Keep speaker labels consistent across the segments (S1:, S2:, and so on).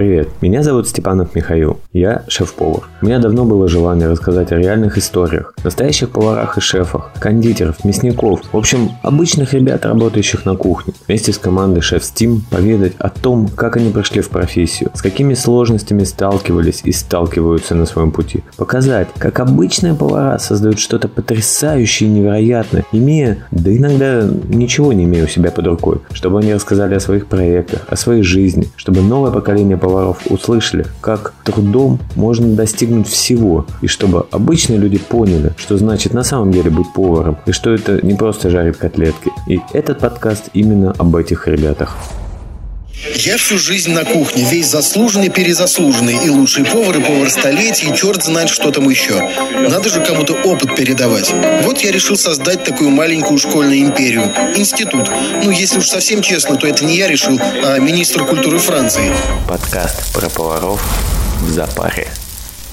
S1: Привет, меня зовут Степанов Михаил, я шеф-повар. У меня давно было желание рассказать о реальных историях, настоящих поварах и шефах, кондитеров, мясников, в общем, обычных ребят, работающих на кухне. Вместе с командой Шеф Steam поведать о том, как они прошли в профессию, с какими сложностями сталкивались и сталкиваются на своем пути. Показать, как обычные повара создают что-то потрясающее и невероятное, имея, да иногда ничего не имея у себя под рукой, чтобы они рассказали о своих проектах, о своей жизни, чтобы новое поколение поваров услышали, как трудом можно достигнуть всего, и чтобы обычные люди поняли, что значит на самом деле быть поваром, и что это не просто жарить котлетки. И этот подкаст именно об этих ребятах.
S2: Я всю жизнь на кухне, весь заслуженный, перезаслуженный, и лучший повар, и повар столетий, и черт знает, что там еще. Надо же кому-то опыт передавать. Вот я решил создать такую маленькую школьную империю. Институт. Ну, если уж совсем честно, то это не я решил, а министр культуры Франции.
S1: Подкаст про поваров в запаре.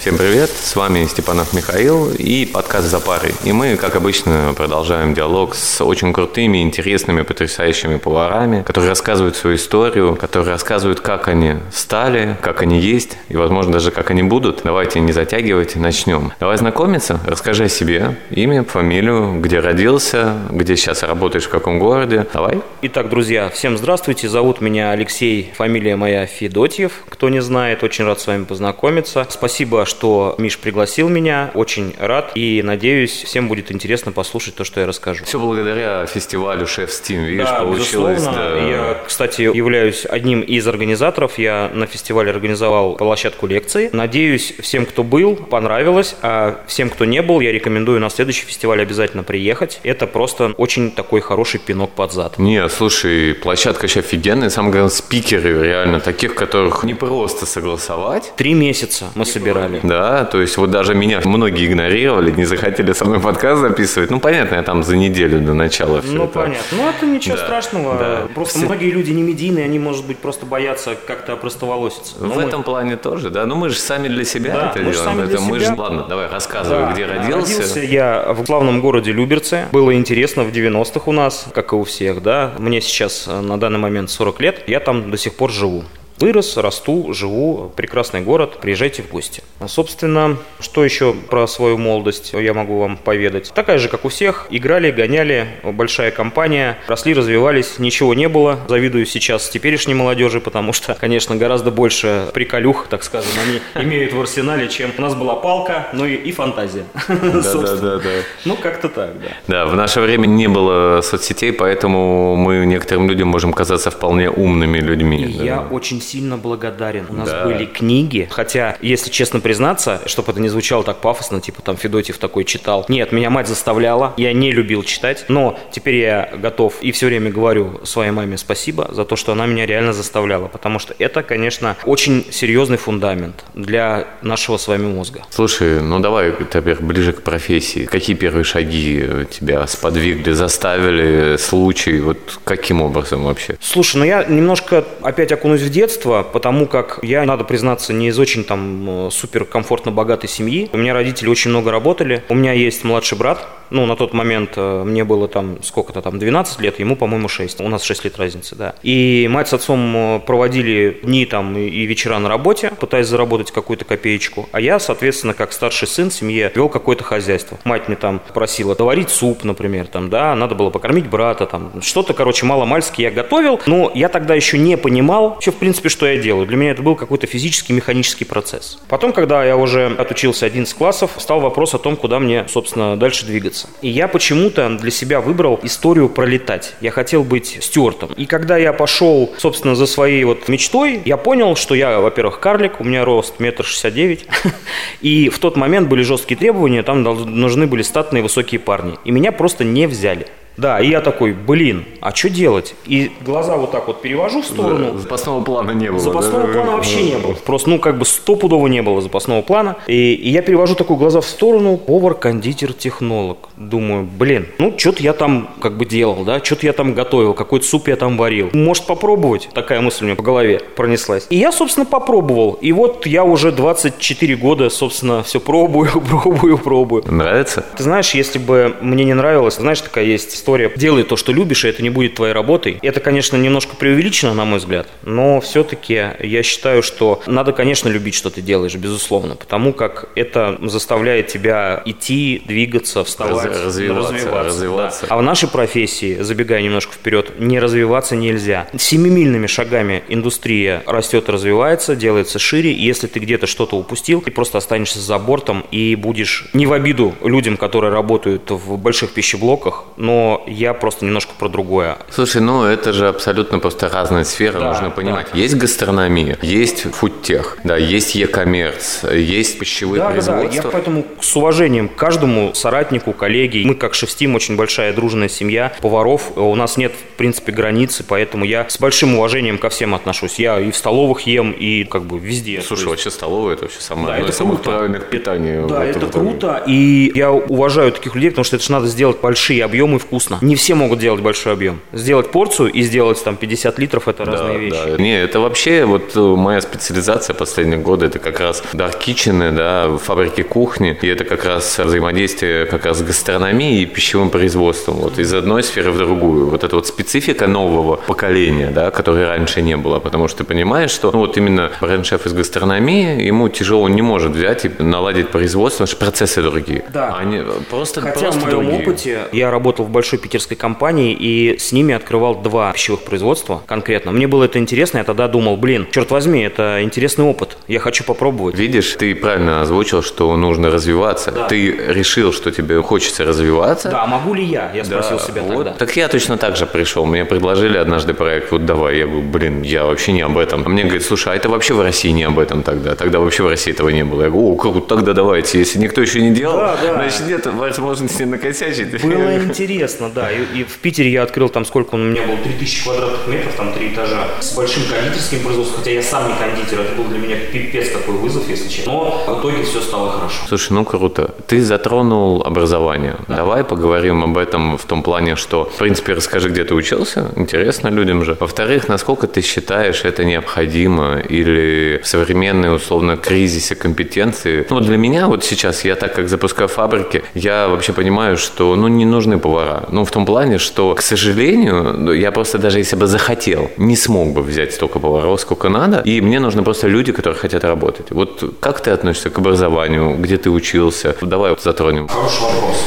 S1: Всем привет, с вами Степанов Михаил и подкаст «За парой». И мы, как обычно, продолжаем диалог с очень крутыми, интересными, потрясающими поварами, которые рассказывают свою историю, которые рассказывают, как они стали, как они есть и, возможно, даже как они будут. Давайте не затягивать, начнем. Давай знакомиться, расскажи о себе, имя, фамилию, где родился, где сейчас работаешь, в каком городе. Давай.
S3: Итак, друзья, всем здравствуйте. Зовут меня Алексей, фамилия моя Федотьев. Кто не знает, очень рад с вами познакомиться. Спасибо, что что Миш пригласил меня. Очень рад и надеюсь, всем будет интересно послушать то, что я расскажу.
S1: Все благодаря фестивалю Шеф Steam, видишь,
S3: да,
S1: получилось.
S3: Да. Я, кстати, являюсь одним из организаторов. Я на фестивале организовал площадку лекций. Надеюсь, всем, кто был, понравилось. А всем, кто не был, я рекомендую на следующий фестиваль обязательно приехать. Это просто очень такой хороший пинок под зад.
S1: Не, слушай, площадка сейчас офигенная. Самое главное, спикеры реально таких, которых не просто согласовать.
S3: Три месяца мы собирали
S1: да, то есть вот даже меня многие игнорировали, не захотели со мной подкаст записывать. Ну, понятно, я там за неделю до начала все
S3: Ну,
S1: это.
S3: понятно. Ну, это ничего
S1: да,
S3: страшного.
S1: Да.
S3: Просто
S1: Все...
S3: многие люди не медийные, они, может быть, просто боятся как-то опростоволоситься.
S1: В
S3: мы...
S1: этом плане тоже, да. Ну, мы же сами для себя
S3: да,
S1: это
S3: мы
S1: делаем.
S3: Сами
S1: это
S3: для
S1: мы
S3: себя.
S1: же, ладно, давай рассказывай,
S3: да.
S1: где родился.
S3: Родился я в главном городе Люберце. Было интересно в 90-х у нас, как и у всех, да. Мне сейчас э, на данный момент 40 лет, я там до сих пор живу. Вырос, расту, живу, прекрасный город, приезжайте в гости. Собственно, что еще про свою молодость я могу вам поведать? Такая же, как у всех, играли, гоняли, большая компания, росли, развивались, ничего не было. Завидую сейчас теперешней молодежи, потому что, конечно, гораздо больше приколюх, так скажем, они имеют в арсенале, чем у нас была палка, ну и, и фантазия.
S1: Да, да, да.
S3: Ну, как-то так, да.
S1: Да, в наше время не было соцсетей, поэтому мы некоторым людям можем казаться вполне умными людьми.
S3: Я очень сильно благодарен. У нас
S1: Да.
S3: были книги, хотя, если честно признаться, чтобы это не звучало так пафосно, типа там Федотьев такой читал. Нет, меня мать заставляла, я не любил читать, но теперь я готов и все время говорю своей маме спасибо за то, что она меня реально заставляла, потому что это, конечно, очень серьезный фундамент для нашего с вами мозга.
S1: Слушай, ну давай теперь ближе к профессии. Какие первые шаги э, тебя сподвигли, заставили, случай, вот каким образом вообще?
S3: Слушай, ну я немножко опять окунусь в детство, потому как я, надо признаться, не из очень там э, супер комфортно богатой семьи. У меня родители очень много работали. У меня есть младший брат. Ну, на тот момент э, мне было там сколько-то там 12 лет, ему, по-моему, 6. У нас 6 лет разницы, да. И мать с отцом э, проводили дни там и вечера на работе, пытаясь заработать какую-то копеечку. А я, соответственно, как старший сын в семье, вел какое-то хозяйство. Мать мне там просила доварить суп, например, там, да, надо было покормить брата, там, что-то, короче, мало-мальски я готовил, но я тогда еще не понимал, что, в принципе, что я делаю. Для меня это был какой-то физический, механический процесс. Потом, когда я уже отучился 11 классов, стал вопрос о том, куда мне, собственно, дальше двигаться. И я почему-то для себя выбрал историю пролетать. Я хотел быть стюартом. И когда я пошел, собственно, за своей вот мечтой, я понял, что я, во-первых, карлик, у меня рост метр шестьдесят девять, и в тот момент были жесткие требования, там нужны были статные высокие парни. И меня просто не взяли. Да, и я такой, блин, а что делать? И глаза вот так вот перевожу в сторону.
S1: Запасного плана не было.
S3: Запасного
S1: да?
S3: плана вообще не было. Просто, ну, как бы стопудово не было запасного плана. И, и я перевожу такой глаза в сторону, повар, кондитер, технолог. Думаю, блин, ну, что-то я там как бы делал, да, что-то я там готовил, какой-то суп я там варил. Может, попробовать? Такая мысль у меня по голове пронеслась. И я, собственно, попробовал. И вот я уже 24 года, собственно, все пробую, пробую, пробую.
S1: Нравится?
S3: Ты знаешь, если бы мне не нравилось, знаешь, такая есть история «делай то, что любишь, и это не будет твоей работой». Это, конечно, немножко преувеличено, на мой взгляд, но все-таки я считаю, что надо, конечно, любить, что ты делаешь, безусловно, потому как это заставляет тебя идти, двигаться, вставать,
S1: Раз- развиваться,
S3: развиваться.
S1: развиваться.
S3: да. А в нашей профессии, забегая немножко вперед, не развиваться нельзя. Семимильными шагами индустрия растет развивается, делается шире, и если ты где-то что-то упустил, ты просто останешься за бортом и будешь не в обиду людям, которые работают в больших пищеблоках, но я просто немножко про другое.
S1: Слушай, ну это же абсолютно просто разные сферы,
S3: Да,
S1: нужно понимать.
S3: да.
S1: Есть гастрономия, есть фудтех, да, есть e-commerce, есть пищевые
S3: Да, да, да.
S1: производства.
S3: Я поэтому с уважением к каждому соратнику, коллеге. Мы как шеф-тим очень большая дружная семья поваров. У нас нет, в принципе, границы, поэтому я с большим уважением ко всем отношусь. Я и в столовых ем, и как бы везде.
S1: Слушай,
S3: есть-
S1: вообще столовая это вообще самое
S3: Да, это
S1: правильных питаний. в
S3: Да, это круто, и я уважаю таких людей, потому что это же надо сделать большие объемы вкусно. Не все могут делать большой объем. Сделать порцию и сделать там 50 литров – это разные
S1: Да,
S3: вещи.
S1: да. Не, это вообще вот э, моя специализация последние годы, это как раз dark kitchen, да, фабрики кухни, и это как раз взаимодействие как раз с гастрономией и пищевым производством, вот из одной сферы в другую. Вот эта вот специфика нового поколения, да, которой раньше не было, потому что ты понимаешь, что ну, вот именно бренд-шеф из гастрономии, ему тяжело, он не может взять и наладить производство, потому что процессы другие.
S3: Да.
S1: Они просто,
S3: Хотя
S1: просто
S3: в моем
S1: другие.
S3: опыте я работал в большой питерской компании и с ними открывал два пищевых производства конкретно. Мне было это интересно, я тогда думал, блин, черт возьми, это интересный опыт, я хочу попробовать.
S1: Видишь, ты правильно озвучил, что нужно развиваться.
S3: Да.
S1: Ты решил, что тебе хочется развиваться.
S3: Да, могу ли я? Я спросил
S1: Да,
S3: себя
S1: вот.
S3: тогда.
S1: Так я точно так же пришел. Мне предложили однажды проект, вот давай. Я говорю, блин, я вообще не об этом. А мне говорят, слушай, а это вообще в России не об этом тогда. Тогда вообще в России этого не было. Я говорю, о, круто, тогда давайте. Если никто еще не делал,
S3: Да, да.
S1: значит нет возможности накосячить.
S3: Было интересно, да. И, и в Питере я открыл там сколько он у меня был, 3000 квадратных метров, там три этажа, с большим кондитерским производством, хотя я сам не кондитер, это был для меня пипец какой вызов, если честно. Но в итоге все стало хорошо.
S1: Слушай, ну круто. Ты затронул образование. Давай поговорим об этом в том плане, что, в принципе, расскажи, где ты учился. Интересно людям же. Во-вторых, насколько ты считаешь это необходимо или в современной, условно, кризисе компетенции. Ну, для меня вот сейчас, я так как запускаю фабрики, я вообще понимаю, что, ну, не нужны повара. Ну, в том плане, что, к сожалению, ну, я просто даже если бы захотел, не смог бы взять столько поваров, сколько надо. И мне нужны просто люди, которые хотят работать. Вот как ты относишься к образованию, где ты учился? Давай вот затронем.
S3: Хороший вопрос.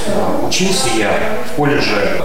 S3: Учился я в колледже,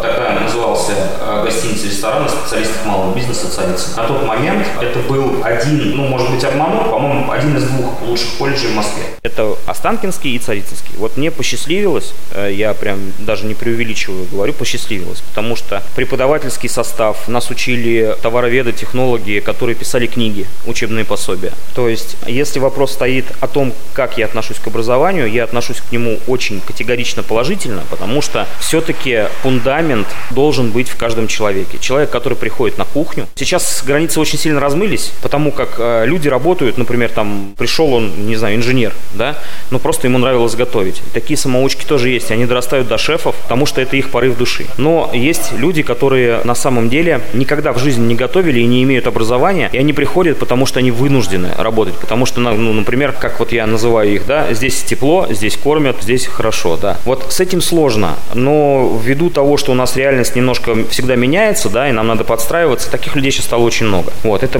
S3: э, гостиница ресторан специалистов малого бизнеса «Царица». На тот момент это был один, ну, может быть, обману, по-моему, один из двух лучших колледжей в Москве. Это Останкинский и Царицынский. Вот мне посчастливилось, э, я прям даже не преувеличиваю, говорю, посчастливилось, потому что преподавательский состав, нас учили товароведы, технологи, которые писали книги, учебные пособия. То есть, если вопрос стоит о том, как я отношусь к образованию, я отношусь к нему очень категорично положительно, потому что все-таки фундамент должен быть в каждом человеке. Человек, который приходит на кухню. Сейчас границы очень сильно размылись, потому как э, люди работают, например, там пришел он, не знаю, инженер, да, но просто ему нравилось готовить. Такие самоучки тоже есть, они дорастают до шефов, потому что это их порыв души. Но есть люди, которые на самом деле никогда в жизни не готовили и не имеют образования, и они приходят, потому что они вынуждены работать, потому что, ну, например, как вот я называю их, да, здесь тепло, здесь кормят, здесь хорошо, да. Вот с этим сложно, но ввиду того, что у нас реальность немножко всегда меняется, да, и нам надо подстраиваться, таких людей сейчас стало очень много. Вот, это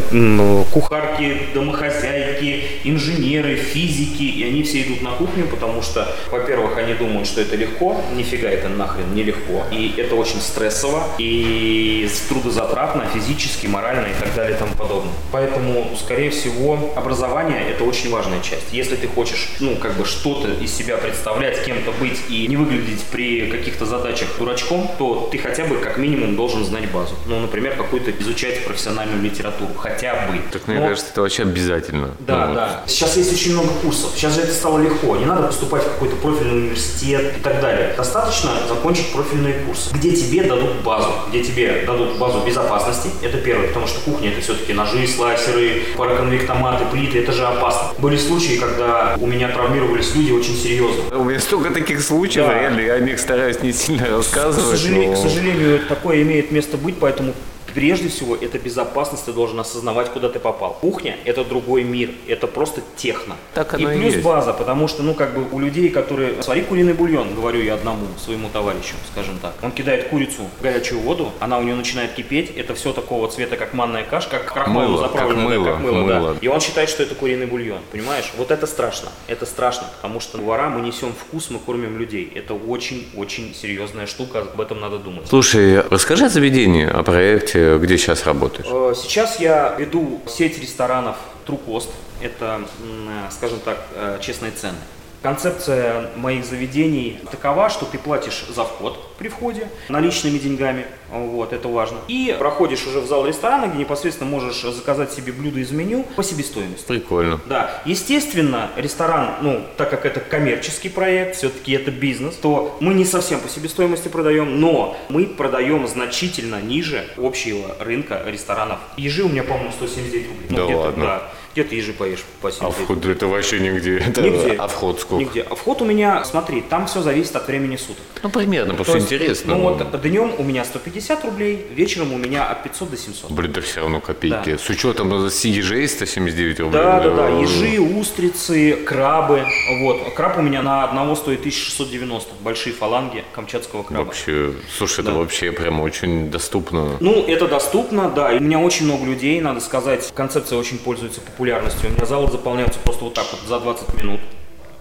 S3: кухарки, домохозяйки, инженеры, физики, и они все идут на кухню, потому что, во-первых, они думают, что это легко, нифига это нахрен не легко, и это очень стрессово, и трудозатратно, физически, морально и так далее и тому подобное. Поэтому, скорее всего, образование – это очень важная часть. Если ты хочешь, ну, как бы что-то из себя представлять, кем-то быть и не выглядеть при каких-то задачах дурачком, то ты хотя бы как минимум должен знать базу. Ну, например, какую-то изучать профессиональную литературу, хотя бы.
S1: Так мне
S3: Но-
S1: кажется, это вообще обязательно.
S3: да,
S1: Ну, вот.
S3: да. Сейчас есть очень много курсов. Сейчас же это стало легко. Не надо поступать в какой-то профильный университет и так далее. Достаточно закончить профильные курсы, где тебе дадут базу, где тебе дадут базу безопасности. Это первое, потому что кухня это все-таки ножи, слайсеры, пароконвектоматы, плиты. Это же опасно. Были случаи, когда у меня травмировались люди очень серьезно.
S1: У меня столько таких случаев,
S3: Да.
S1: реально, я о них стараюсь не сильно
S3: К
S1: рассказывать.
S3: сожалению,
S1: но-
S3: к сожалению, такое имеет место быть, поэтому Прежде всего, это безопасность, ты должен осознавать, куда ты попал. Кухня – это другой мир, это просто техно.
S1: Так
S3: и
S1: оно и
S3: плюс
S1: есть.
S3: база, потому что, ну, как бы у людей, которые... Свари куриный бульон, говорю я одному своему товарищу, скажем так. Он кидает курицу в горячую воду, она у него начинает кипеть, это все такого цвета, как манная каша, как крахмалом
S1: Мыло,
S3: заправлено,
S1: как
S3: да,
S1: мыло,
S3: как мыло, да.
S1: мыло.
S3: И он считает, что это куриный бульон, понимаешь? Вот это страшно, это страшно, потому что повара мы несем вкус, мы кормим людей. Это очень-очень серьезная штука, об этом надо думать.
S1: Слушай, расскажи о заведении, о проекте, где сейчас работаешь.
S3: Э, Сейчас я веду сеть ресторанов Трукост. Это, э, скажем так, э, честные цены. Концепция моих заведений такова, что ты платишь за вход при входе наличными деньгами, вот, это важно. И проходишь уже в зал ресторана, где непосредственно можешь заказать себе блюдо из меню по себестоимости.
S1: Прикольно.
S3: Да, естественно, ресторан, ну, так как это коммерческий проект, все-таки это бизнес, то мы не совсем по себестоимости продаем, но мы продаем значительно ниже общего рынка ресторанов. Ежи у меня, по-моему, 179 рублей.
S1: Да
S3: где-то,
S1: ладно?
S3: Да. Где ты ежи поешь по 79?
S1: это вообще нигде. Это,
S3: Нигде.
S1: А вход сколько?
S3: Нигде. А вход у меня, смотри, там все зависит от времени суток.
S1: Ну, примерно,
S3: То
S1: просто
S3: есть,
S1: интересно.
S3: Ну вот днем у меня 150 рублей, вечером у меня от 500 до 700.
S1: Блин, это все равно копейки.
S3: Да.
S1: С учетом ежей 179 рублей.
S3: Да, да, да. Ежи, устрицы, крабы. Вот. Краб у меня на одного стоит 1690. Большие фаланги камчатского краба.
S1: Вообще, слушай, это
S3: Да.
S1: вообще прям очень доступно.
S3: Ну, это доступно, да. И у меня очень много людей, надо сказать. Концепция очень пользуется популярностью. У меня залы заполняются просто вот так вот за 20 минут.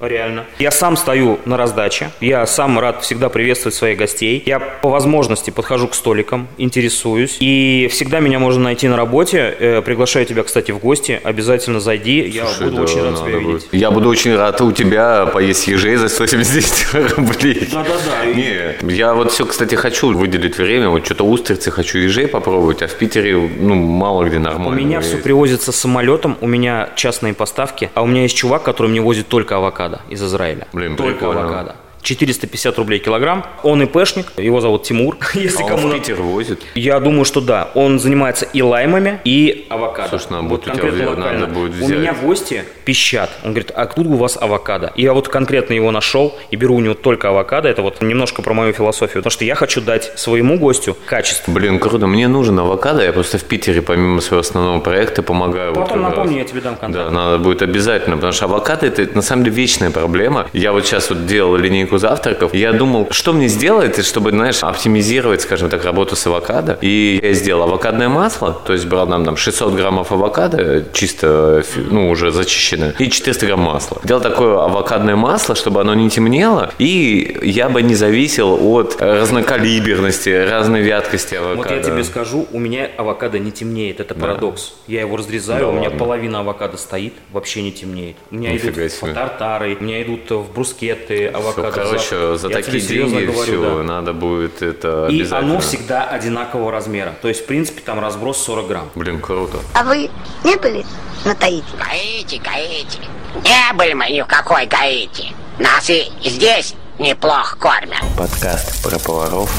S3: Реально. Я сам стою на раздаче. Я сам рад всегда приветствовать своих гостей. Я по возможности подхожу к столикам, интересуюсь. И всегда меня можно найти на работе. Э, приглашаю тебя, кстати, в гости. Обязательно зайди. Я
S1: Слушай,
S3: буду
S1: да,
S3: очень рад тебя
S1: будет.
S3: видеть.
S1: Я буду очень рад у тебя поесть ежей за 179 рублей.
S3: Да-да-да.
S1: Не, я вот все, кстати, хочу выделить время, вот что-то устрицы хочу ежей попробовать, а в Питере, ну, мало где
S3: У
S1: нормально.
S3: меня все привозится самолетом, у меня частные поставки, а у меня есть чувак, который мне возит только авокадо из Израиля.
S1: Блин,
S3: только
S1: прикольно.
S3: авокадо. 450 рублей килограмм. Он ИПшник, его зовут Тимур. Если
S1: А он
S3: кому
S1: в
S3: на-
S1: Питер возит.
S3: Я думаю, что да. Он занимается и лаймами, и авокадо.
S1: Слушай, надо
S3: Вот
S1: будет у тебя
S3: конкретно
S1: взять, надо будет
S3: У
S1: взять.
S3: меня гости пищат. Он говорит, а откуда у вас авокадо? И я вот конкретно его нашел и беру у него только авокадо. Это вот немножко про мою философию. Потому что я хочу дать своему гостю качество.
S1: Блин, круто. Мне нужен авокадо. Я просто в Питере, помимо своего основного проекта, помогаю. вот
S3: Потом
S1: как
S3: напомню,
S1: раз.
S3: я тебе дам контакт.
S1: Да, надо будет обязательно, потому что авокадо это, на самом деле вечная проблема. Я вот сейчас вот делал линейку завтраков, я думал, что мне сделать, чтобы, знаешь, оптимизировать, скажем так, работу с авокадо. И я сделал авокадное масло, то есть брал нам там 600 граммов авокадо, чисто, ну, уже зачищенное, и 400 грамм масла. Делал такое авокадное масло, чтобы оно не темнело, и я бы не зависел от разнокалиберности, разной вяткости авокадо.
S3: Вот я тебе скажу, у меня авокадо не темнеет, это парадокс. Я его разрезаю,
S1: Да
S3: у меня
S1: ладно?
S3: половина авокадо стоит, вообще не темнеет. У меня
S1: Нифига
S3: идут
S1: себе.
S3: в тартары, у меня идут в брускеты авокадо.
S1: Короче, за
S3: Я
S1: такие деньги
S3: говорю,
S1: все,
S3: да.
S1: надо будет это
S3: И оно всегда одинакового размера. То есть, в принципе, там разброс 40 грамм.
S1: Блин, круто.
S4: А вы не были на Таити?
S5: Гаити, Гаити. Не были мы ни в какой Гаити. Нас и здесь неплохо кормят.
S1: Подкаст про поваров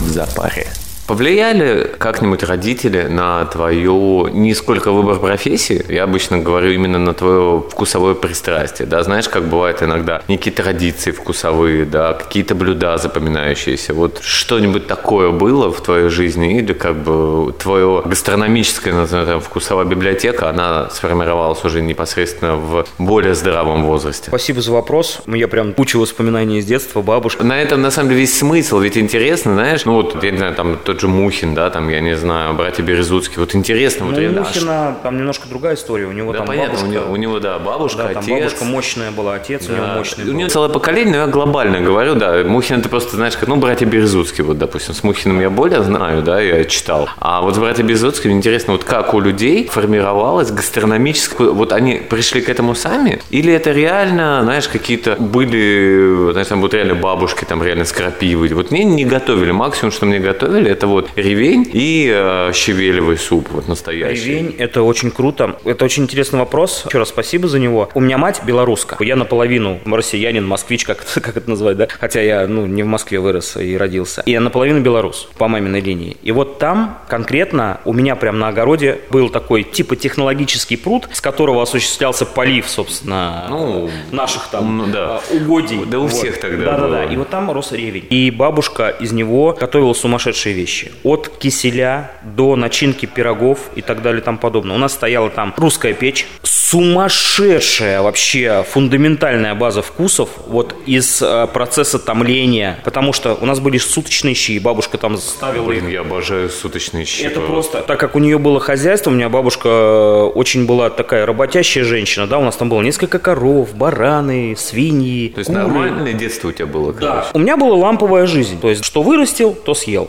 S1: в запаре. Повлияли как-нибудь родители на твою не сколько выбор профессии, я обычно говорю именно на твое вкусовое пристрастие, да, знаешь, как бывает иногда некие традиции вкусовые, да, какие-то блюда запоминающиеся, вот что-нибудь такое было в твоей жизни или как бы твое гастрономическое, назовем, там, вкусовая библиотека, она сформировалась уже непосредственно в более здравом возрасте?
S3: Спасибо за вопрос. Меня прям куча воспоминаний из детства, бабушка.
S1: На этом, на самом деле, весь смысл. Ведь интересно, знаешь, ну вот, я не знаю, там тот же Мухин, да, там, я не знаю, братья Березутские. Вот интересно, вот
S3: Ну, у
S1: реально, а
S3: Мухина там немножко другая история. У него
S1: Да,
S3: там
S1: понятно,
S3: бабушка...
S1: у него, у него, да, бабушка,
S3: да, там
S1: отец.
S3: бабушка мощная была, отец у него
S1: Да.
S3: мощный
S1: У
S3: был.
S1: него целое поколение, но я глобально говорю, да. Мухин это просто, знаешь, как, ну, братья Березутские, вот, допустим, с Мухиным я более знаю, да, я читал. А вот с братья Березутскими интересно, вот как у людей формировалась гастрономическая, вот они пришли к этому сами, или это реально, знаешь, какие-то были, знаешь, там вот реально бабушки, там реально с крапивой. Вот мне не готовили, максимум, что мне готовили, это вот ревень и э, щавелевый суп, вот настоящий.
S3: Ревень – это очень круто. Это очень интересный вопрос. Еще раз спасибо за него. У меня мать белоруска. Я наполовину россиянин, москвич, как, это- как это назвать, да? Хотя я, ну, не в Москве вырос и родился. И я наполовину белорус по маминой линии. И вот там конкретно у меня прям на огороде был такой типа технологический пруд, с которого осуществлялся полив, собственно,
S1: Ну,
S3: наших там
S1: ну, да.
S3: а, угодий.
S1: Да у всех тогда
S3: Да-да-да. И вот там рос ревень. И бабушка из него готовила сумасшедшие вещи. Вещи. От киселя до начинки пирогов и так далее и тому подобное. У нас стояла там русская печь, сумасшедшая вообще фундаментальная база вкусов вот из э, процесса томления, потому что у нас были суточные щи, и бабушка там ставила
S1: Блин,
S3: их.
S1: я обожаю суточные щи.
S3: Это просто, так как у нее было хозяйство, у меня бабушка э, очень была такая работящая женщина, да, у нас там было несколько коров, бараны, свиньи,
S1: То есть
S3: куры.
S1: нормальное детство у тебя было,
S3: Да.
S1: короче.
S3: У меня была ламповая жизнь. То есть, что вырастил, то съел.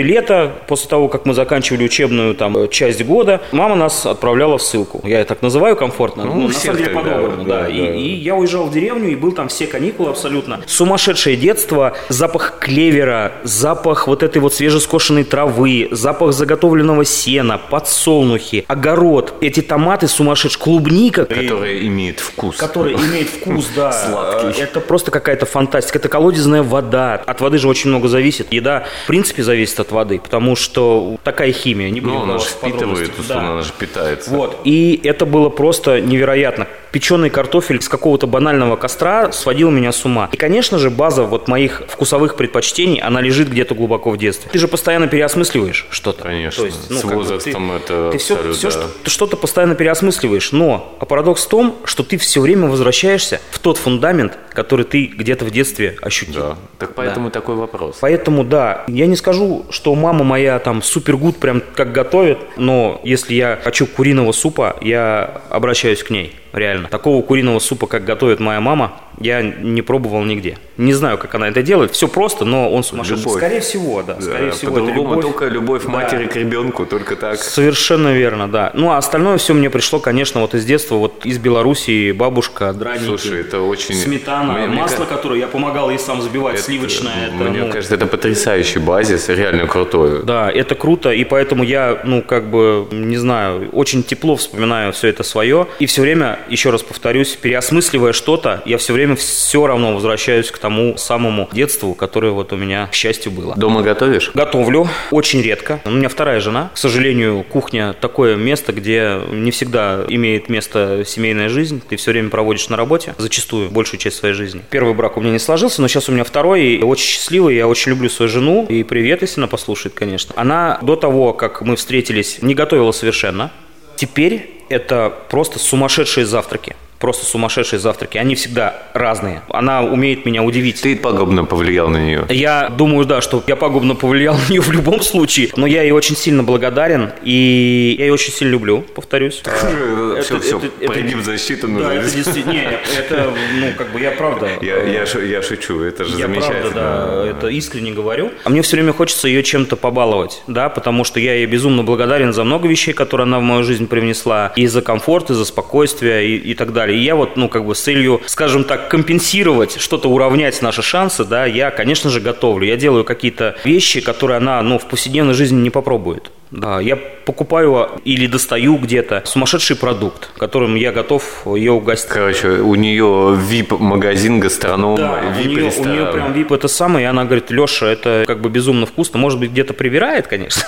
S3: Каждое лето, после того, как мы заканчивали учебную там э, часть года, мама нас отправляла в ссылку. Я это так называю комфортно.
S1: Ну,
S3: Ну,
S1: у
S3: на самом деле по-доброму,
S1: да,
S3: да.
S1: да.
S3: И, и я уезжал в деревню, и был там все каникулы абсолютно. Сумасшедшее детство, запах клевера, запах вот этой вот свежескошенной травы, запах заготовленного сена, подсолнухи, огород, эти томаты сумасшедшие, клубника.
S1: Которая имеет вкус.
S3: Который имеет вкус, да.
S1: Сладкий.
S3: Э, Это просто какая-то фантастика. Это колодезная вода. От воды же очень много зависит. Еда, в принципе, зависит от воды, потому что такая химия. Не будем
S1: Ну, она же впитывает,
S3: Да.
S1: она же питается.
S3: Вот. И это было просто невероятно. Печеный картофель с какого-то банального костра сводил меня с ума. И, конечно же, база вот моих вкусовых предпочтений, она лежит где-то глубоко в детстве. Ты же постоянно переосмысливаешь что-то.
S1: Конечно. С
S3: как бы
S1: возрастом это
S3: Ты все,
S1: абсолютно,
S3: все
S1: да.
S3: что, ты что-то постоянно переосмысливаешь. Но а парадокс в том, что ты все время возвращаешься в тот фундамент, который ты где-то в детстве ощутил.
S1: Да. Так поэтому такой вопрос.
S3: Поэтому, да, я не скажу, что мама моя там супергуд прям как готовит, но если я хочу куриного супа, я обращаюсь к ней, реально. Такого куриного супа, как готовит моя мама, я не пробовал нигде. Не знаю, как она это делает. Все просто, но он сумасшедший.
S1: Любовь.
S3: Скорее всего, да.
S1: Да,
S3: скорее всего, это любовь.
S1: только любовь
S3: Да.
S1: матери к ребенку, только так.
S3: Совершенно верно, да. Ну, а остальное все мне пришло, конечно, вот из детства, вот из Белоруссии, бабушка, драники.
S1: Слушай, это очень...
S3: Сметана,
S1: Мне- мне
S3: масло,
S1: ка-
S3: которое я помогал ей сам забивать,
S1: это-
S3: сливочное. Это,
S1: Мне
S3: ну,
S1: кажется, это потрясающий базис, реально крутой.
S3: Да, это круто, и поэтому я, ну, как бы, не знаю, очень тепло вспоминаю все это свое. И все время, еще раз повторюсь, переосмысливая что-то, я все время все равно возвращаюсь к тому самому детству, которое вот у меня, к счастью, было.
S1: Дома готовишь?
S3: Готовлю очень редко. У меня вторая жена. К сожалению, кухня такое место, где не всегда имеет место семейная жизнь. Ты все время проводишь на работе, зачастую большую часть своей жизни. Первый брак у меня не сложился, но сейчас у меня второй, и очень счастливый. Я очень люблю свою жену. И привет, если она послушает, конечно. Она до того, как мы встретились, не готовила совершенно. Теперь это просто сумасшедшие завтраки. Просто сумасшедшие завтраки. Они всегда разные. Она умеет меня удивить.
S1: Ты пагубно повлиял на нее.
S3: Я думаю, да, что я пагубно повлиял на нее в любом случае, но я ей очень сильно благодарен, и я ее очень сильно люблю, повторюсь.
S1: Все,
S3: Это-
S1: все,
S3: это- это-
S1: прогиб защиты
S3: Да,
S1: нужно.
S3: это действительно, не, это, ну, как бы я правда...
S1: Я, я, шу- я шучу, это же
S3: Я
S1: замечательно.
S3: правда, да, это искренне говорю. А мне все время хочется ее чем-то побаловать, да, потому что я ей безумно благодарен за много вещей, которые она в мою жизнь привнесла, и за комфорт, и за спокойствие, и, и так далее. И я вот, ну, как бы с целью, скажем так, компенсировать, что-то уравнять наши шансы, да, я, конечно же, готовлю. Я делаю какие-то вещи, которые она, ну, в повседневной жизни не попробует. Да, я покупаю или достаю где-то сумасшедший продукт, которым я готов ее угостить.
S1: Короче, у нее VIP-магазин, гастроном,
S3: Да, у нее, у
S1: VIP-ресторан.
S3: нее прям вип это самое, и она говорит, Леша, это как бы безумно вкусно, может быть, где-то привирает, конечно.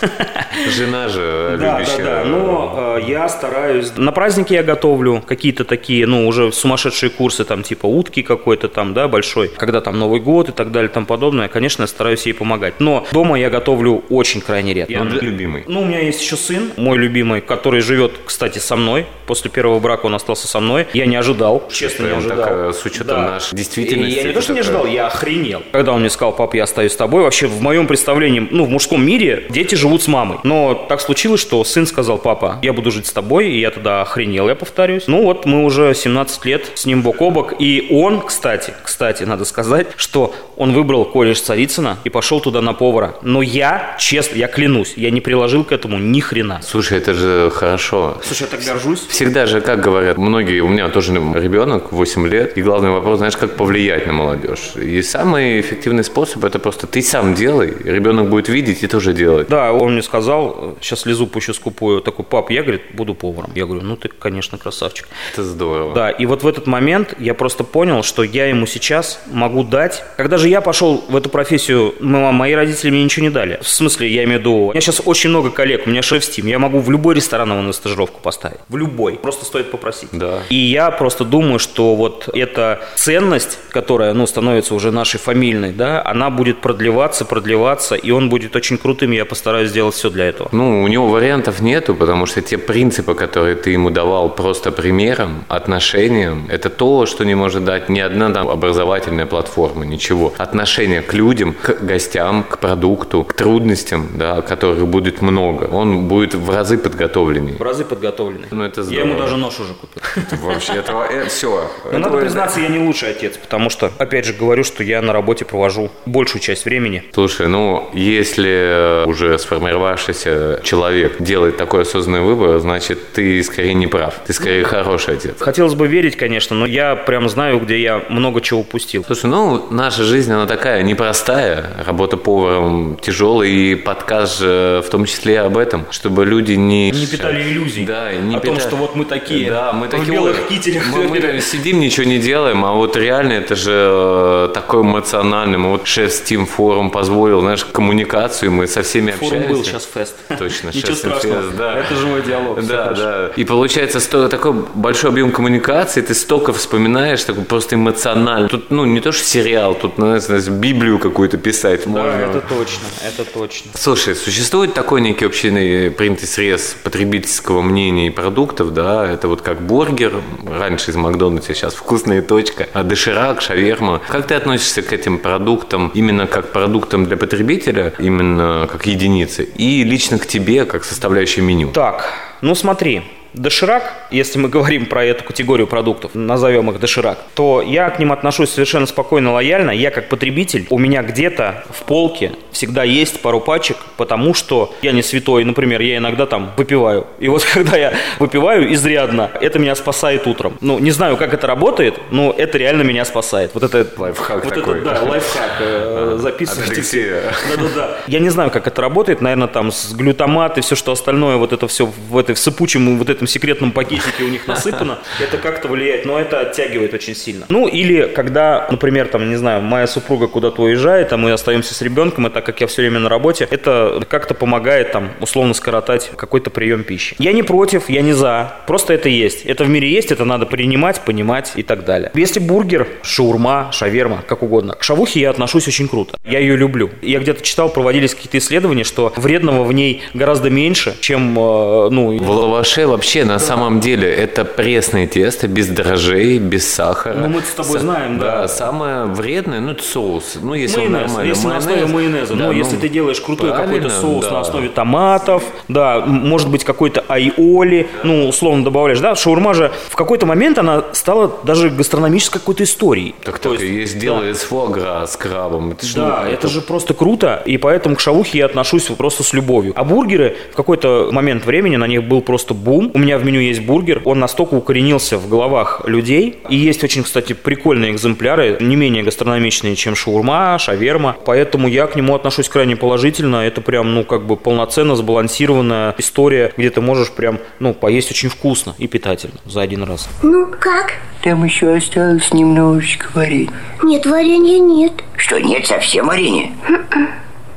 S1: Жена же
S3: Да, да,
S1: любящая.
S3: да, но э, я стараюсь. На праздники я готовлю какие-то такие, ну, уже сумасшедшие курсы, там, типа утки какой-то там, да, большой, когда там Новый год и так далее тому подобное. Конечно, я стараюсь ей помогать. Но дома я готовлю очень крайне редко.
S1: Он любимый.
S3: Ну, у меня есть еще сын, мой любимый, который живет, кстати, со мной. После первого брака он остался со мной. Я не ожидал, честно, не ожидал.
S1: так, э, с учетом нашей действительности,
S3: И я не то, что не ожидал, я охренел. Когда он мне сказал, пап, я остаюсь с тобой, вообще в моем представлении, ну, в мужском мире дети живут с мамой. Но так случилось, что сын сказал, папа, я буду жить с тобой, и я тогда охренел, я повторюсь. Ну вот, мы уже 17 лет с ним бок о бок, и он, кстати, кстати, надо сказать, что он выбрал колледж Царицына и пошел туда на повара. Но я, честно, я клянусь, я не приложил к этому ни хрена.
S1: Слушай, это же хорошо.
S3: Слушай, я так горжусь.
S1: Всегда же, как говорят многие, у меня тоже ребенок, 8 лет, и главный вопрос, знаешь, как повлиять на молодежь. И самый эффективный способ это просто ты сам делай, ребенок будет видеть и тоже делать.
S3: Да, он мне сказал, сейчас слезу пущу скупую, такой, пап, я, говорит, буду поваром. Я говорю, ну ты, конечно, красавчик.
S1: Это здорово.
S3: Да, и вот в этот момент я просто понял, что я ему сейчас могу дать. Когда же я пошел в эту профессию, мои родители мне ничего не дали. В смысле, я имею в виду, меня сейчас очень много коллег, у меня шеф-стим, я могу в любой ресторан его на стажировку поставить. В любой. Просто стоит попросить.
S1: Да.
S3: И я просто думаю, что вот эта ценность, которая, ну, становится уже нашей фамильной, да, она будет продлеваться, продлеваться, и он будет очень крутым, и я постараюсь сделать все для этого.
S1: Ну, у него вариантов нету, потому что те принципы, которые ты ему давал просто примером, отношением, это то, что не может дать ни одна там образовательная платформа, ничего. Отношение к людям, к гостям, к продукту, к трудностям, да, которых будет много. Он будет в разы подготовленнее.
S3: В разы подготовленный.
S1: Ну, это
S3: Я ему
S1: здорово.
S3: даже нож уже купил.
S1: Вообще, этого все.
S3: Но надо признаться, я не лучший отец, потому что, опять же, говорю, что я на работе провожу большую часть времени.
S1: Слушай, ну, если уже сформировавшийся человек делает такой осознанный выбор, значит, ты скорее не прав. Ты скорее хороший отец.
S3: Хотелось бы верить, конечно, но я прям знаю, где я много чего упустил.
S1: Слушай, ну, наша жизнь, она такая непростая. Работа поваром тяжелая, и подкаст же в том числе об этом, чтобы люди не...
S3: Не питали иллюзий
S1: Да, не
S3: о том,
S1: питали-
S3: что вот мы такие.
S1: Да, мы
S3: в
S1: такие.
S3: белых кителях.
S1: Мы, мы там сидим, ничего не делаем, а вот реально это же э, такой эмоциональный. Мы Вот шеф Steam форум позволил, знаешь, коммуникацию, мы со всеми
S3: Форум
S1: общаемся.
S3: был, сейчас фест.
S1: Точно,
S3: Ничего страшного.
S1: фест, да.
S3: Это живой диалог.
S1: Да,
S3: хорошо.
S1: да. И получается сто- такой большой объем коммуникации, ты столько вспоминаешь, такой просто эмоционально. Тут, ну, не то, что сериал, тут, ну, знаешь, Библию какую-то писать
S3: Да,
S1: можно.
S3: это точно, это точно.
S1: Слушай, существует такой некий общий принятый срез потребительского мнения и продуктов, да, это вот как бургер, раньше из Макдональдса, сейчас вкусная точка, а доширак, шаверма. Как ты относишься к этим продуктам именно как продуктам для потребителя, именно как единицы, и лично к тебе, как составляющей меню?
S3: Так, ну смотри, доширак, если мы говорим про эту категорию продуктов, назовем их доширак, то я к ним отношусь совершенно спокойно, лояльно. Я как потребитель, у меня где-то в полке всегда есть пару пачек, потому что я не святой, например, я иногда там выпиваю. И вот когда я выпиваю изрядно, это меня спасает утром. Ну, не знаю, как это работает, но это реально меня спасает. Вот это
S1: Лайфхак
S3: вот
S1: такой.
S3: Это, да, лайфхак. э, Записывайте. Да-да-да. Я не знаю, как это работает. Наверное, там с глютамат и все, что остальное, вот это все в этой в сыпучем вот этом секретном пакетике у них насыпано. Это как-то влияет, но это оттягивает очень сильно. Ну, или когда, например, там, не знаю, моя супруга куда-то уезжает, а мы остаемся с ребенком, и так как я все время на работе, это как-то помогает там условно скоротать какой-то прием пищи. Я не против, я не за. Просто это есть. Это в мире есть, это надо принимать, понимать и так далее. Если бургер, шаурма, шаверма, как угодно. К шавухе я отношусь очень круто. Я ее люблю. Я где-то читал, проводились какие-то исследования, что вредного в ней гораздо меньше, чем, э, ну,
S1: В лаваше вообще на самом деле это пресное тесто, без дрожжей, без сахара.
S3: Ну, мы-то с тобой знаем, да.
S1: самое вредное, ну, это соус. Ну, если он
S3: Майонез,
S1: нормальный.
S3: если на основе майонеза.
S1: Да,
S3: ну, если ты делаешь крутой какой-то соус
S1: да.
S3: на основе томатов, да, может быть какой-то айоли, ну, условно добавляешь, да, шаурма же в какой-то момент она стала даже гастрономической какой-то историей.
S1: Так
S3: То
S1: так и есть дело из фуагра с крабом. Это ну,
S3: Да, это же просто круто, и поэтому к шавухе я отношусь просто с любовью. А бургеры, в какой-то момент времени на них был просто бум. У меня в меню есть бургер, он настолько укоренился в головах людей. И есть очень, кстати, прикольные экземпляры, не менее гастрономичные, чем шаурма, шаверма. Поэтому я к нему отношусь крайне положительно. Это прям, ну, как бы полноценно сбалансированная история, где ты можешь прям, ну, поесть очень вкусно и питательно за один раз.
S4: Ну, как?
S6: Там еще осталось немножечко варенья.
S4: Нет, варенья нет.
S6: Что, нет совсем варенья?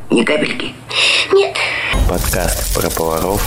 S6: Ни капельки.
S4: Нет.
S1: Подкаст про поваров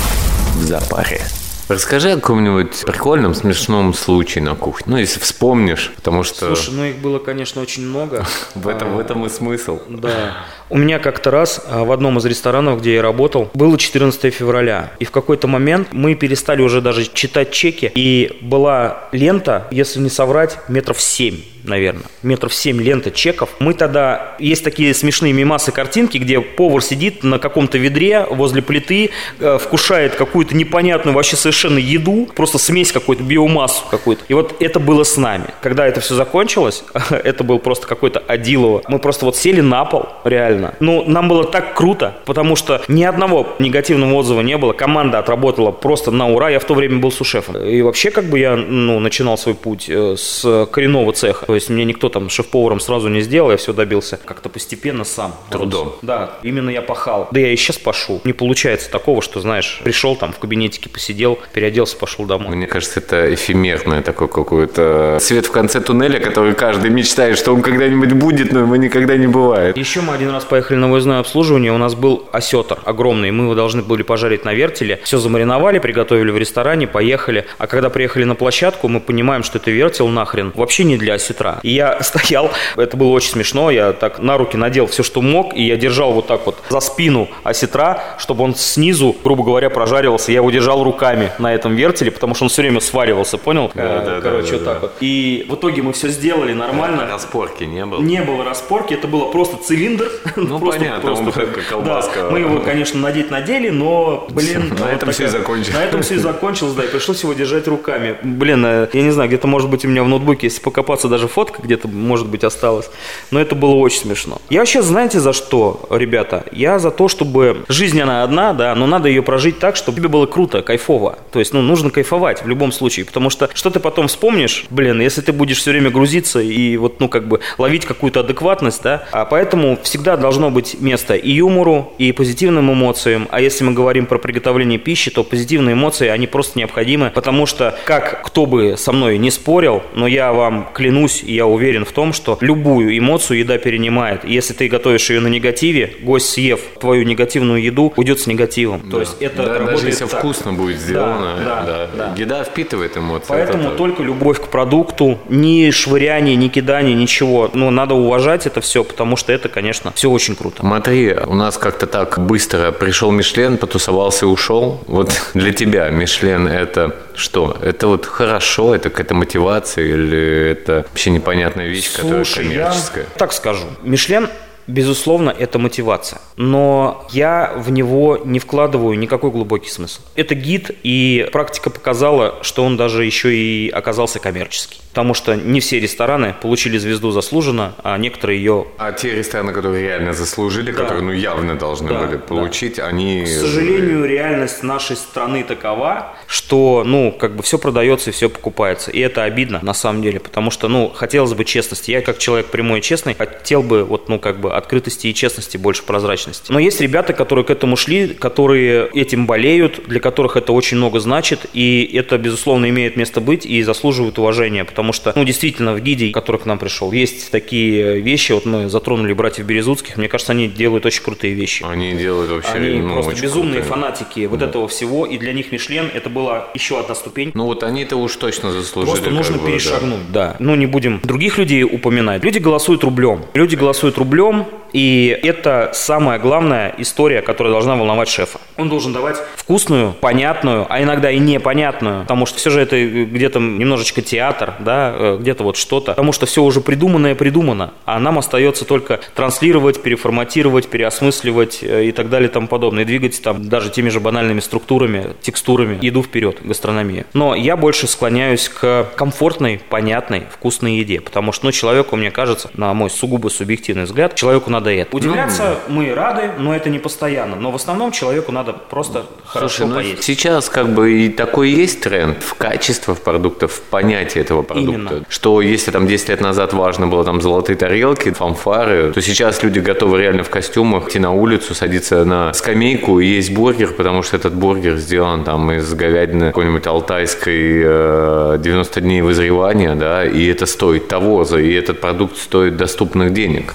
S1: в запаре. Расскажи о каком-нибудь прикольном, смешном случае на кухне. Ну, если вспомнишь, потому что
S3: Слушай, ну их было, конечно, очень много.
S1: в, этом, в этом и смысл.
S3: Да. У меня как-то раз а, в одном из ресторанов, где я работал, было 14 февраля. И в какой-то момент мы перестали уже даже читать чеки. И была лента, если не соврать, метров 7, наверное. Метров 7 лента чеков. Мы тогда... Есть такие смешные мимасы картинки, где повар сидит на каком-то ведре возле плиты, э, вкушает какую-то непонятную вообще совершенно еду, просто смесь какой-то, биомассу какую-то. И вот это было с нами. Когда это все закончилось, это был просто какой-то Адилово. Мы просто вот сели на пол, реально. Ну, нам было так круто, потому что ни одного негативного отзыва не было. Команда отработала просто на ура. Я в то время был сушефом. И вообще, как бы я, ну, начинал свой путь э, с коренного цеха. То есть мне никто там шеф-поваром сразу не сделал, я все добился как-то постепенно сам.
S1: Трудом.
S3: Да, именно я пахал. Да я и сейчас пашу. Не получается такого, что, знаешь, пришел там в кабинетике, посидел, переоделся, пошел домой.
S1: Мне кажется, это эфемерное такое какое-то свет в конце туннеля, который каждый мечтает, что он когда-нибудь будет, но его никогда не бывает.
S3: Еще мы один раз поехали на выездное обслуживание, у нас был осетр огромный, мы его должны были пожарить на вертеле. Все замариновали, приготовили в ресторане, поехали. А когда приехали на площадку, мы понимаем, что это вертел нахрен вообще не для осетра. И я стоял, это было очень смешно, я так на руки надел все, что мог, и я держал вот так вот за спину осетра, чтобы он снизу, грубо говоря, прожаривался. Я его держал руками на этом вертеле, потому что он все время сваривался, понял?
S1: Да, да,
S3: Короче,
S1: да,
S3: вот
S1: да,
S3: так вот. И в итоге мы все сделали нормально.
S1: Распорки не было.
S3: Не было распорки, это было просто цилиндр.
S1: Ну,
S3: Просто-
S1: понятно, он
S3: просто
S1: как колбаска.
S3: Да, мы его, конечно, надеть надели, но, блин...
S1: На этом всё и закончилось.
S3: На этом все и закончилось, да, и пришлось его держать руками. Блин, э, я не знаю, где-то, может быть, у меня в ноутбуке, если покопаться, даже фотка где-то, может быть, осталась. Но это было очень смешно. Я вообще, знаете, за что, ребята? Я за то, чтобы... Жизнь, она одна, да, но надо ее прожить так, чтобы тебе было круто, кайфово. То есть, ну, нужно кайфовать в любом случае, потому что что ты потом вспомнишь, блин, если ты будешь все время грузиться и вот, ну, как бы ловить какую-то адекватность, да, а поэтому всегда должно быть место и юмору, и позитивным эмоциям, а если мы говорим про приготовление пищи, то позитивные эмоции, они просто необходимы, потому что, как кто бы со мной не спорил, но я вам клянусь, и я уверен в том, что любую эмоцию еда перенимает. И Если ты готовишь ее на негативе, гость, съев твою негативную еду, уйдет с негативом. То есть это
S1: Да,
S3: работает
S1: даже если
S3: так.
S1: вкусно будет сделано,
S3: да,
S1: да,
S3: да.
S1: еда впитывает эмоции.
S3: Поэтому
S1: это-
S3: только любовь к продукту, ни швыряние, ни кидание, ничего. Ну, надо уважать это все, потому что это, конечно, все очень круто.
S1: Смотри, у нас как-то так быстро пришел Мишлен, потусовался и ушел. Вот для тебя Мишлен это что? Это вот хорошо, это какая-то мотивация или это вообще непонятная вещь, которая
S3: Слушай, я
S1: коммерческая?
S3: так скажу. Мишлен Безусловно, это мотивация. Но я в него не вкладываю никакой глубокий смысл. Это гид, и практика показала, что он даже еще и оказался коммерческий. Потому что не все рестораны получили звезду заслуженно, а некоторые ее
S1: А те рестораны, которые реально заслужили,
S3: Да.
S1: которые ну явно должны
S3: Да,
S1: были
S3: да.
S1: получить, они...
S3: К сожалению, реальность нашей страны такова, что, ну, как бы все продается и все покупается. И это обидно, на самом деле, потому что, ну, хотелось бы честности. Я, как человек прямой и честный, хотел бы, вот, ну, как бы открытости и честности, больше прозрачности. Но есть ребята, которые к этому шли, которые этим болеют, для которых это очень много значит, и это, безусловно, имеет место быть и заслуживает уважения, потому что, ну, действительно, в гиде, который к нам пришел, есть такие вещи, вот мы затронули братьев Березутских, мне кажется, они делают очень крутые вещи.
S1: Они делают вообще
S3: Они
S1: ну,
S3: просто безумные
S1: крутые.
S3: фанатики вот этого всего, и для них Мишлен это была еще одна ступень.
S1: Ну вот они-то уж точно заслужили.
S3: Просто нужно
S1: бы, да.
S3: перешагнуть, да. Ну, не будем других людей упоминать. Люди голосуют рублем. Люди голосуют рублем, и это самая главная история, которая должна волновать шефа. Он должен давать вкусную, понятную, а иногда и непонятную, потому что все же это где-то немножечко театр, да, э, где-то вот что-то, потому что все уже придуманное придумано, а нам остается только транслировать, переформатировать, переосмысливать э, и так далее и тому подобное, и двигать там даже теми же банальными структурами, текстурами, еду вперед, гастрономия. Но я больше склоняюсь к комфортной, понятной, вкусной еде, потому что, ну, человеку, мне кажется, на мой сугубо субъективный взгляд, человеку надо это. Удивляться мы рады, но это не постоянно, но в основном человеку надо просто хорошо
S1: Слушай, ну,
S3: поесть.
S1: сейчас как бы и такой есть тренд в качество продуктов, в понятие этого продукта.
S3: Именно.
S1: Что если там 10 лет назад важно было там золотые тарелки, фанфары, то сейчас люди готовы реально в костюмах идти на улицу, садиться на скамейку и есть бургер, потому что этот бургер сделан там из говядины какой-нибудь алтайской э, 90 дней вызревания, да, и это стоит того и этот продукт стоит доступных денег.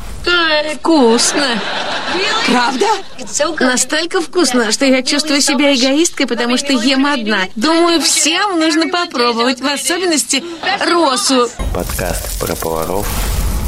S7: Вкусно. Правда? Настолько вкусно, что я чувствую себя эгоисткой, потому что ем одна. Думаю, всем нужно попробовать, в особенности росу.
S1: Подкаст про поваров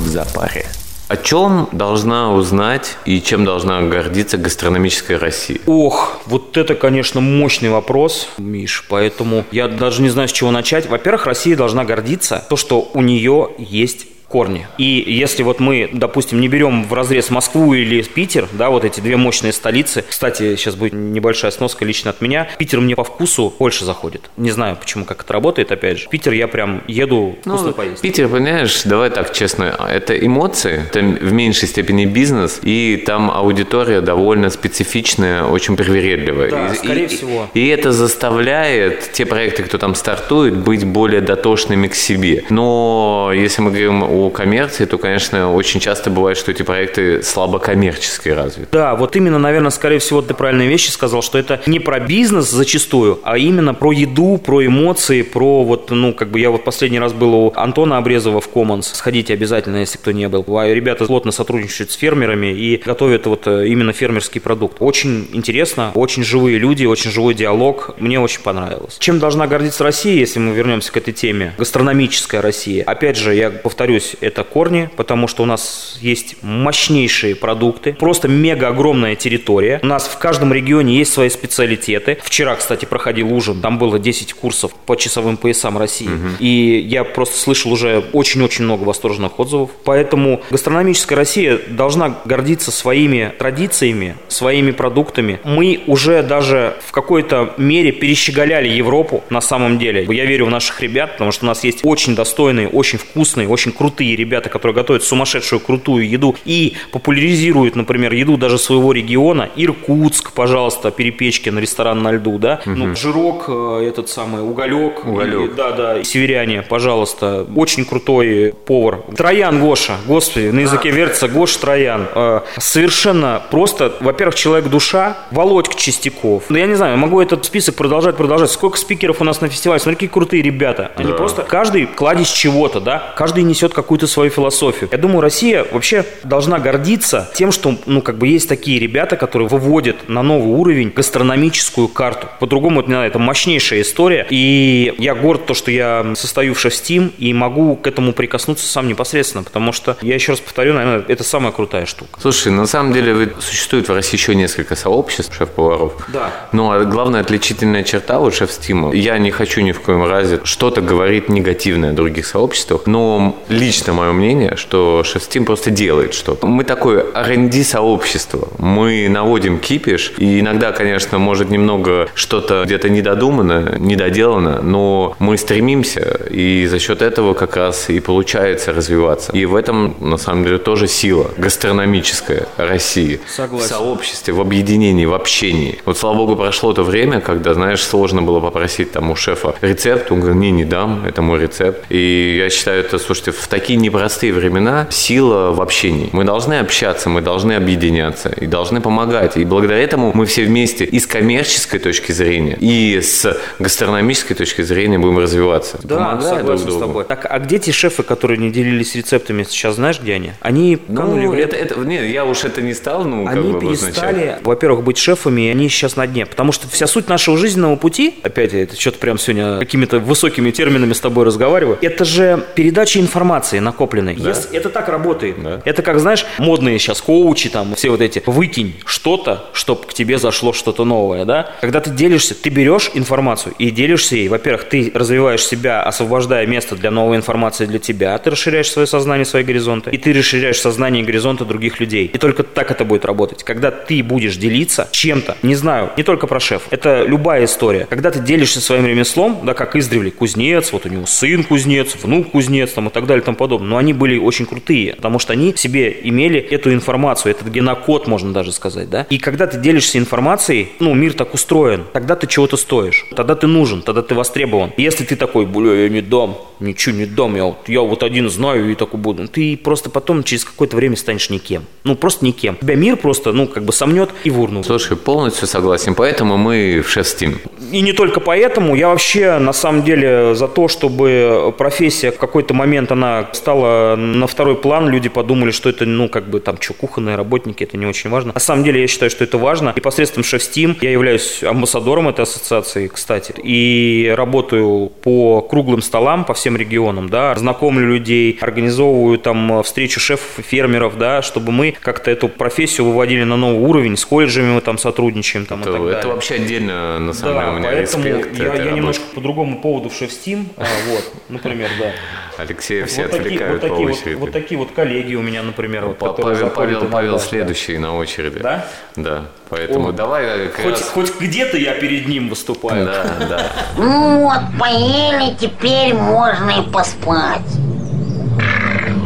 S1: в запаре. О чем должна узнать и чем должна гордиться гастрономическая Россия?
S3: Ох, вот это, конечно, мощный вопрос, Миш, поэтому я даже не знаю, с чего начать. Во-первых, Россия должна гордиться то, что у нее есть корни. И если вот мы, допустим, не берем в разрез Москву или Питер, да, вот эти две мощные столицы. Кстати, сейчас будет небольшая сноска лично от меня. Питер мне по вкусу больше заходит. Не знаю, почему, как это работает, опять же. Питер я прям еду вкусно поесть.
S1: Питер, понимаешь, давай так честно, это эмоции, это в меньшей степени бизнес, и там аудитория довольно специфичная, очень привередливая.
S3: Да,
S1: и,
S3: скорее
S1: и-
S3: всего.
S1: И это заставляет те проекты, кто там стартует, быть более дотошными к себе. Но если мы говорим о коммерции, то, конечно, очень часто бывает, что эти проекты слабо коммерчески развиты.
S3: Да, вот именно, наверное, скорее всего, ты правильные вещи сказал, что это не про бизнес зачастую, а именно про еду, про эмоции, про вот, ну, как бы я вот последний раз был у Антона Обрезова в Commons. Сходите обязательно, если кто не был. А ребята плотно сотрудничают с фермерами и готовят вот э, именно фермерский продукт. Очень интересно, очень живые люди, очень живой диалог. Мне очень понравилось. Чем должна гордиться Россия, если мы вернемся к этой теме? Гастрономическая Россия. Опять же, я повторюсь, это корни, потому что у нас есть мощнейшие продукты, просто мега огромная территория. У нас в каждом регионе есть свои специалитеты. Вчера, кстати, проходил ужин, там было 10 курсов по часовым поясам России. Угу. И я просто слышал уже очень-очень много восторженных отзывов. Поэтому гастрономическая Россия должна гордиться своими традициями, своими продуктами. Мы уже даже в какой-то мере перещеголяли Европу на самом деле. Я верю в наших ребят, потому что у нас есть очень достойные, очень вкусные, очень крутые ребята, которые готовят сумасшедшую крутую еду и популяризируют, например, еду даже своего региона. Иркутск, пожалуйста, Перепечкин, ресторан на льду, да? Угу. Ну, жирок, э, этот самый, уголек.
S1: Уголек.
S3: И, да, да, северяне, пожалуйста. Очень крутой повар. Троян Гоша, господи, на языке вертится Гоша Троян. Э, совершенно просто, во-первых, человек-душа, Володька Чистяков. Да я не знаю, могу этот список продолжать, продолжать. Сколько спикеров у нас на фестивале, смотри, какие крутые ребята. Они да. просто, каждый кладезь чего-то, да, каждый несет какую-то свою философию. Я думаю, Россия вообще должна гордиться тем, что, ну, как бы есть такие ребята, которые выводят на новый уровень гастрономическую карту. По-другому, это, не знаю, это мощнейшая история. И я горд то, что я состою в Шефстим и могу к этому прикоснуться сам непосредственно, потому что, я еще раз повторю, наверное, это самая крутая штука.
S1: Слушай, на самом деле существует в России еще несколько сообществ шеф-поваров.
S3: Да.
S1: Но а главная отличительная черта у шеф-стима, я не хочу ни в коем разе что-то говорить негативное о других сообществах, но лично мое мнение, что шеф-стим просто делает что-то. Мы такое R&D сообщество, мы наводим кипиш, и иногда, конечно, может немного что-то где-то недодумано, недоделано, но мы стремимся, и за счет этого как раз и получается развиваться. И в этом, на самом деле, тоже сила гастрономическая России.
S3: Согласен.
S1: В сообществе, в объединении, в общении. Вот, слава богу, прошло то время, когда, знаешь, сложно было попросить там у шефа рецепт, он говорит, не, не дам, это мой рецепт. И я считаю, это, слушайте, в такие непростые времена сила в общении. Мы должны общаться, мы должны объединяться и должны помогать. И благодаря этому мы все вместе и с коммерческой точки зрения, и с гастрономической точки зрения будем развиваться.
S3: Да, Помогая согласен друг с тобой. Так, а где те шефы, которые не делились рецептами, сейчас знаешь, где они? Они
S1: ну, это, это, нет, я уж это не стал, ну,
S3: Они
S1: как бы
S3: перестали, во-первых, быть шефами, и они сейчас на дне. Потому что вся суть нашего жизненного пути, опять это что-то прям сегодня какими-то высокими терминами с тобой разговариваю, это же передача информации накопленной. Да. Если это так работает. Да. Это как, знаешь, модные сейчас коучи, там, все вот эти, выкинь что-то, чтобы к тебе зашло что-то новое, да? Когда ты делишься, ты берешь информацию и делишься ей. Во-первых, ты развиваешь себя, освобождая место для новой информации для тебя, ты расширяешь свое сознание, свои горизонты, и ты расширяешь сознание и горизонты других людей. И только так это будет работать. Когда ты будешь делиться чем-то, не знаю, не только про шеф, это любая история. Когда ты делишься своим ремеслом, да, как издревле кузнец, вот у него сын кузнец, внук кузнец, там и так далее тому подобное, но они были очень крутые, потому что они в себе имели эту информацию, этот генокод, можно даже сказать, да. И когда ты делишься информацией, ну, мир так устроен, тогда ты чего-то стоишь, тогда ты нужен, тогда ты востребован. И если ты такой, бля, я не дам, ничего не дам, я вот, я вот один знаю и такой буду, ты просто потом через какое-то время станешь никем. Ну, просто никем. Тебя мир просто, ну, как бы сомнет и в урну.
S1: Слушай, полностью согласен, поэтому мы в шеф Steam.
S3: И не только поэтому, я вообще, на самом деле, за то, чтобы профессия в какой-то момент, она стала на второй план, люди подумали, что это, ну, как бы, там, что, кухонные работники, это не очень важно. На самом деле, я считаю, что это важно. И посредством шеф Steam я являюсь амбассадором этой ассоциации, кстати, и работаю по круглым столам по всем регионам, да, знакомлю людей, организовываю там встречу шефов и фермеров, да, чтобы мы как-то эту профессию выводили на новый уровень, с колледжами мы там сотрудничаем там,
S1: это,
S3: и так
S1: это
S3: далее.
S1: вообще отдельно, на самом да, деле, у меня
S3: поэтому
S1: респект.
S3: Я, я немножко по другому поводу в шеф Steam, а, вот, например, да.
S1: Алексея все
S3: вот такие,
S1: отвлекают
S3: вот такие
S1: по очереди.
S3: Вот, вот такие вот коллеги у меня, например, вот,
S1: Павел,
S3: которые
S1: Павел, Павел
S3: иногда.
S1: следующий на очереди.
S3: Да?
S1: Да. Поэтому
S3: О,
S1: давай как
S3: Хоть,
S1: раз-
S3: хоть где-то я перед ним выступаю.
S1: Да, да.
S5: Ну вот, поели, теперь можно и поспать.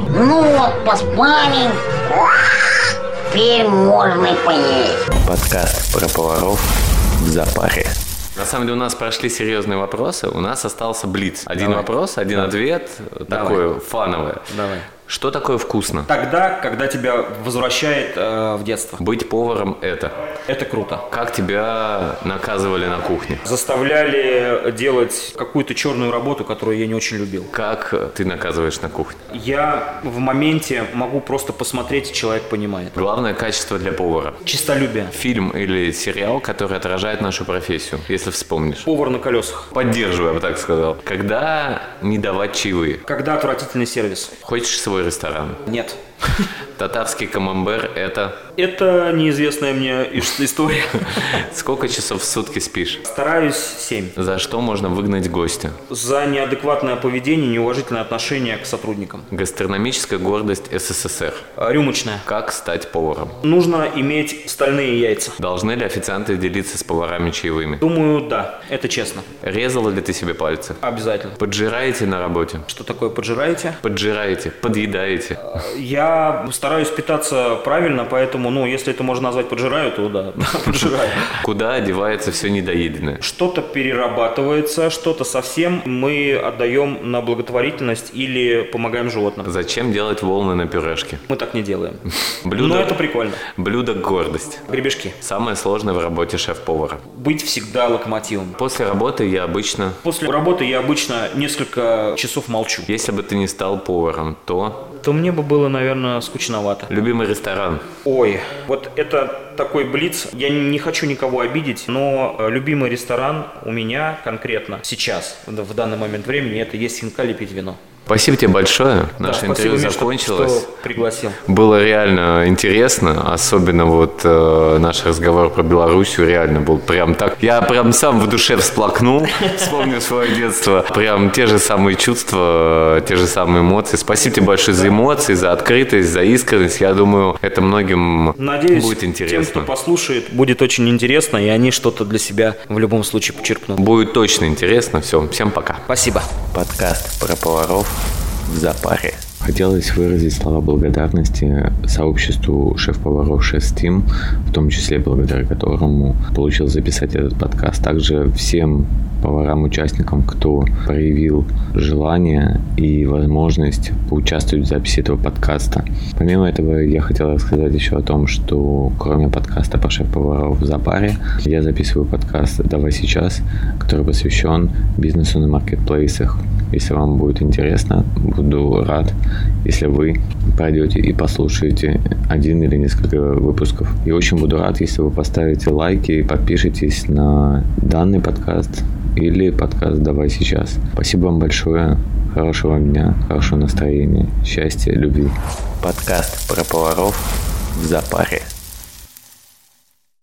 S5: Ну вот, поспали. Теперь можно и поесть.
S8: Подкаст про поваров в запаре.
S1: На самом деле у нас прошли серьезные вопросы, у нас остался блиц. Один
S3: Давай.
S1: вопрос, один ответ, такое фановое.
S3: Давай.
S9: Что такое вкусно?
S3: Тогда, когда тебя возвращает э, в детство.
S9: Быть поваром – это.
S3: Это круто.
S9: Как тебя наказывали на кухне?
S3: Заставляли делать какую-то черную работу, которую я не очень любил.
S9: Как ты наказываешь на кухне?
S3: Я в моменте могу просто посмотреть, человек понимает.
S9: Главное качество для повара.
S3: Чистолюбие.
S9: Фильм или сериал, который отражает нашу профессию, если вспомнишь.
S3: Повар на колесах.
S9: Поддерживаю, я бы так сказал. Когда не давать чаевые?
S3: Когда отвратительный сервис?
S9: Хочешь свой ресторан?
S3: Нет.
S9: Татарский камамбер – это
S3: Это неизвестная мне ис- история.
S9: сколько часов в сутки спишь?
S3: Стараюсь 7.
S9: За что можно выгнать гостя?
S3: За неадекватное поведение, неуважительное отношение к сотрудникам.
S9: Гастрономическая гордость СССР.
S3: А, Рюмочная.
S9: Как стать поваром?
S3: Нужно иметь стальные яйца.
S9: Должны ли официанты делиться с поварами чаевыми?
S3: Думаю, да, это честно.
S9: Резала ли ты себе пальцы?
S3: Обязательно.
S9: Поджираете на работе?
S3: Что такое поджираете?
S9: Поджираете, подъедаете.
S3: Я стараюсь питаться правильно, поэтому, ну, если это можно назвать поджираю, то да, поджираю.
S9: Куда одевается все недоеденное?
S3: Что-то перерабатывается, что-то совсем мы отдаем на благотворительность или помогаем животным.
S9: Зачем делать волны на пюрешке?
S3: Мы так не делаем.
S9: Блюдо,
S3: Но это прикольно.
S9: блюдо гордость.
S3: Гребешки.
S9: Самое сложное в работе шеф-повара.
S3: Быть всегда локомотивом.
S9: После работы я обычно,
S3: После работы я обычно несколько часов молчу.
S9: если бы ты не стал поваром, то
S3: То мне бы было, наверное, скучновато.
S9: любимый ресторан.
S3: Ой, вот это такой блиц. Я не хочу никого обидеть, но э, любимый ресторан у меня конкретно сейчас, в в данный момент времени, это есть хинкали пить вино.
S9: Спасибо тебе большое.
S3: Да,
S9: Наше
S3: спасибо,
S9: интервью
S3: что-
S9: закончилось.
S3: что пригласил.
S9: Было реально интересно, особенно вот э, наш разговор про Белоруссию реально был прям так. Я прям сам в душе всплакнул, вспомнил свое детство. Прям те же самые чувства, те же самые эмоции. Спасибо тебе большое за эмоции, за открытость, за искренность. Я думаю, это многим
S3: Надеюсь,
S9: будет
S3: тем, кто
S9: интересно.
S3: послушает, будет очень интересно, и они что-то для себя в любом случае почерпнут.
S9: Будет точно интересно. Все, всем пока.
S3: Спасибо.
S1: Подкаст про поваров в запаре. Хотелось выразить слова благодарности сообществу шеф-поваров Шеф-Тим, в том числе благодаря которому получил записать этот подкаст. Также всем поварам-участникам, кто проявил желание и возможность поучаствовать в записи этого подкаста. Помимо этого, я хотел рассказать еще о том, что кроме подкаста про шеф-поваров в запаре, я записываю подкаст «Давай сейчас», который посвящен бизнесу на маркетплейсах. Если вам будет интересно, буду рад, если вы пройдете и послушаете один или несколько выпусков. И очень буду рад, если вы поставите лайки и подпишитесь на данный подкаст или подкаст «Давай сейчас». Спасибо вам большое. Хорошего дня, хорошего настроения, счастья, любви. Подкаст про поваров в запаре.